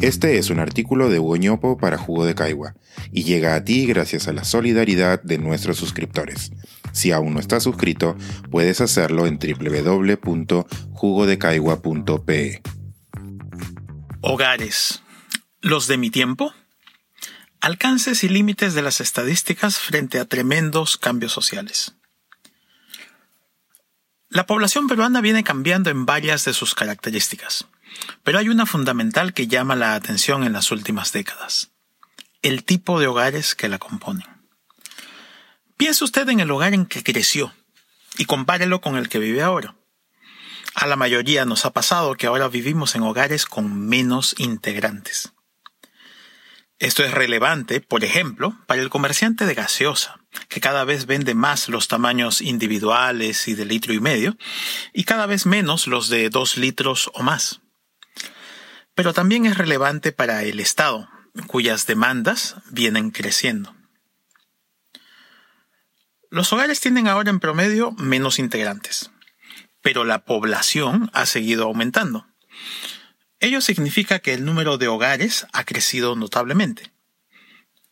Este es un artículo de Hugo para Jugo de Caigua y llega a ti gracias a la solidaridad de nuestros suscriptores. Si aún no estás suscrito, puedes hacerlo en www.jugodecaigua.pe. Hogares. ¿Los de mi tiempo? Alcances y límites de las estadísticas frente a tremendos cambios sociales. La población peruana viene cambiando en varias de sus características. Pero hay una fundamental que llama la atención en las últimas décadas. El tipo de hogares que la componen. Piense usted en el hogar en que creció y compárelo con el que vive ahora. A la mayoría nos ha pasado que ahora vivimos en hogares con menos integrantes. Esto es relevante, por ejemplo, para el comerciante de gaseosa, que cada vez vende más los tamaños individuales y de litro y medio, y cada vez menos los de dos litros o más pero también es relevante para el Estado, cuyas demandas vienen creciendo. Los hogares tienen ahora en promedio menos integrantes, pero la población ha seguido aumentando. Ello significa que el número de hogares ha crecido notablemente.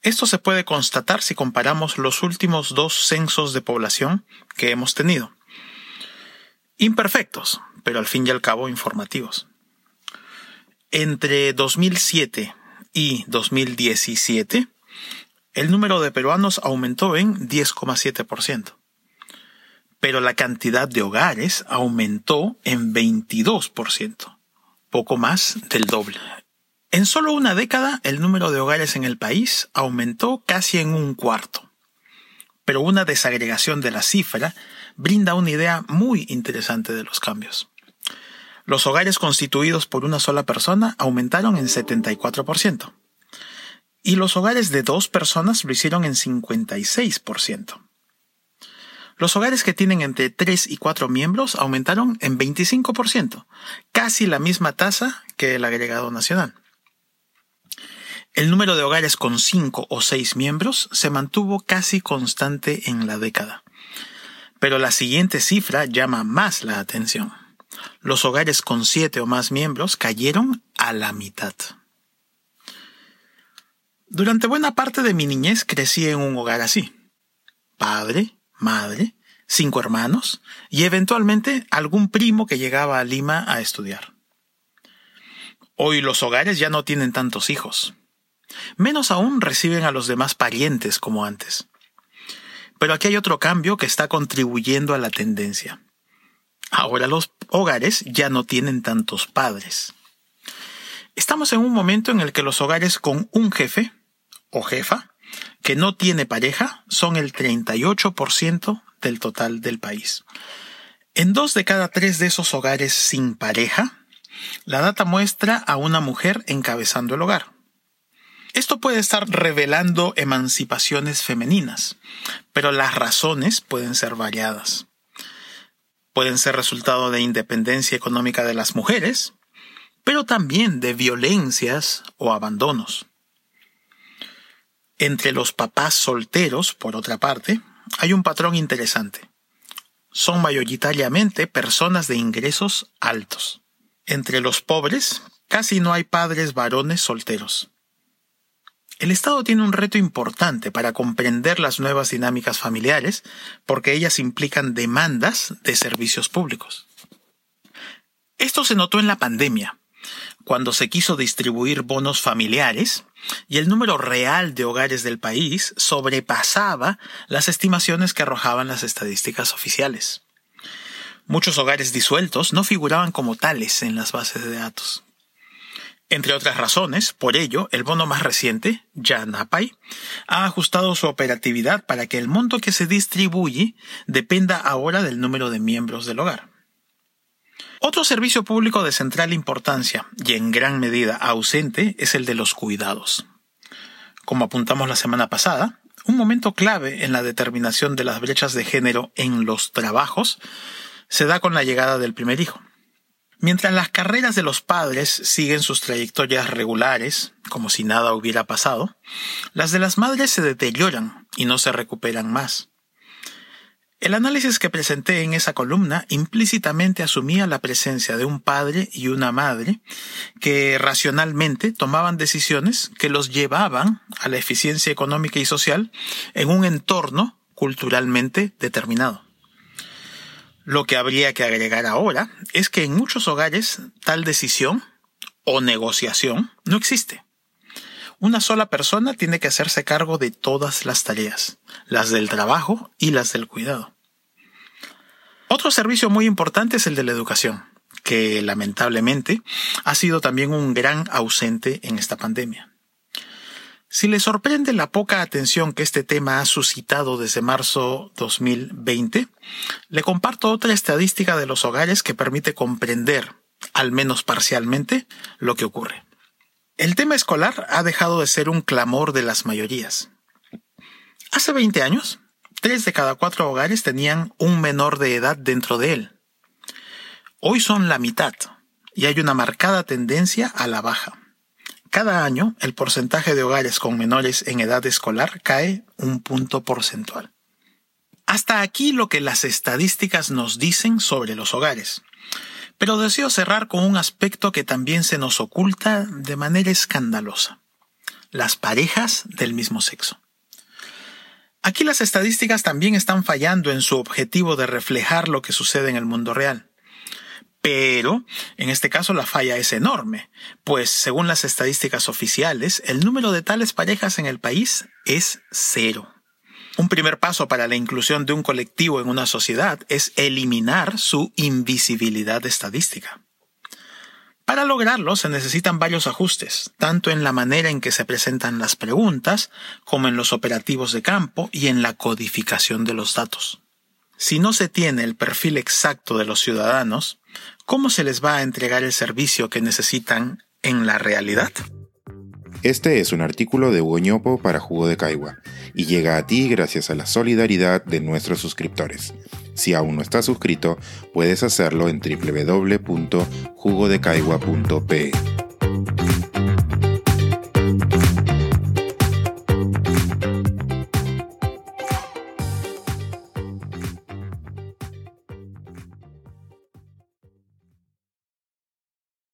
Esto se puede constatar si comparamos los últimos dos censos de población que hemos tenido. Imperfectos, pero al fin y al cabo informativos. Entre 2007 y 2017, el número de peruanos aumentó en 10,7%, pero la cantidad de hogares aumentó en 22%, poco más del doble. En solo una década, el número de hogares en el país aumentó casi en un cuarto. Pero una desagregación de la cifra brinda una idea muy interesante de los cambios. Los hogares constituidos por una sola persona aumentaron en 74%. Y los hogares de dos personas lo hicieron en 56%. Los hogares que tienen entre 3 y 4 miembros aumentaron en 25%, casi la misma tasa que el agregado nacional. El número de hogares con 5 o 6 miembros se mantuvo casi constante en la década. Pero la siguiente cifra llama más la atención los hogares con siete o más miembros cayeron a la mitad. Durante buena parte de mi niñez crecí en un hogar así. Padre, madre, cinco hermanos y eventualmente algún primo que llegaba a Lima a estudiar. Hoy los hogares ya no tienen tantos hijos. Menos aún reciben a los demás parientes como antes. Pero aquí hay otro cambio que está contribuyendo a la tendencia. Ahora los hogares ya no tienen tantos padres. Estamos en un momento en el que los hogares con un jefe o jefa que no tiene pareja son el 38% del total del país. En dos de cada tres de esos hogares sin pareja, la data muestra a una mujer encabezando el hogar. Esto puede estar revelando emancipaciones femeninas, pero las razones pueden ser variadas pueden ser resultado de independencia económica de las mujeres, pero también de violencias o abandonos. Entre los papás solteros, por otra parte, hay un patrón interesante. Son mayoritariamente personas de ingresos altos. Entre los pobres, casi no hay padres varones solteros. El Estado tiene un reto importante para comprender las nuevas dinámicas familiares porque ellas implican demandas de servicios públicos. Esto se notó en la pandemia, cuando se quiso distribuir bonos familiares y el número real de hogares del país sobrepasaba las estimaciones que arrojaban las estadísticas oficiales. Muchos hogares disueltos no figuraban como tales en las bases de datos. Entre otras razones, por ello, el bono más reciente, Yanapay, ha ajustado su operatividad para que el monto que se distribuye dependa ahora del número de miembros del hogar. Otro servicio público de central importancia y en gran medida ausente es el de los cuidados. Como apuntamos la semana pasada, un momento clave en la determinación de las brechas de género en los trabajos se da con la llegada del primer hijo. Mientras las carreras de los padres siguen sus trayectorias regulares, como si nada hubiera pasado, las de las madres se deterioran y no se recuperan más. El análisis que presenté en esa columna implícitamente asumía la presencia de un padre y una madre que racionalmente tomaban decisiones que los llevaban a la eficiencia económica y social en un entorno culturalmente determinado. Lo que habría que agregar ahora es que en muchos hogares tal decisión o negociación no existe. Una sola persona tiene que hacerse cargo de todas las tareas, las del trabajo y las del cuidado. Otro servicio muy importante es el de la educación, que lamentablemente ha sido también un gran ausente en esta pandemia. Si le sorprende la poca atención que este tema ha suscitado desde marzo 2020, le comparto otra estadística de los hogares que permite comprender, al menos parcialmente, lo que ocurre. El tema escolar ha dejado de ser un clamor de las mayorías. Hace 20 años, tres de cada cuatro hogares tenían un menor de edad dentro de él. Hoy son la mitad y hay una marcada tendencia a la baja. Cada año, el porcentaje de hogares con menores en edad escolar cae un punto porcentual. Hasta aquí lo que las estadísticas nos dicen sobre los hogares. Pero deseo cerrar con un aspecto que también se nos oculta de manera escandalosa. Las parejas del mismo sexo. Aquí las estadísticas también están fallando en su objetivo de reflejar lo que sucede en el mundo real. Pero, en este caso, la falla es enorme, pues según las estadísticas oficiales, el número de tales parejas en el país es cero. Un primer paso para la inclusión de un colectivo en una sociedad es eliminar su invisibilidad estadística. Para lograrlo se necesitan varios ajustes, tanto en la manera en que se presentan las preguntas, como en los operativos de campo y en la codificación de los datos. Si no se tiene el perfil exacto de los ciudadanos, ¿cómo se les va a entregar el servicio que necesitan en la realidad? Este es un artículo de Hugo para Jugo de Caigua y llega a ti gracias a la solidaridad de nuestros suscriptores. Si aún no estás suscrito, puedes hacerlo en www.jugodecaigua.pe.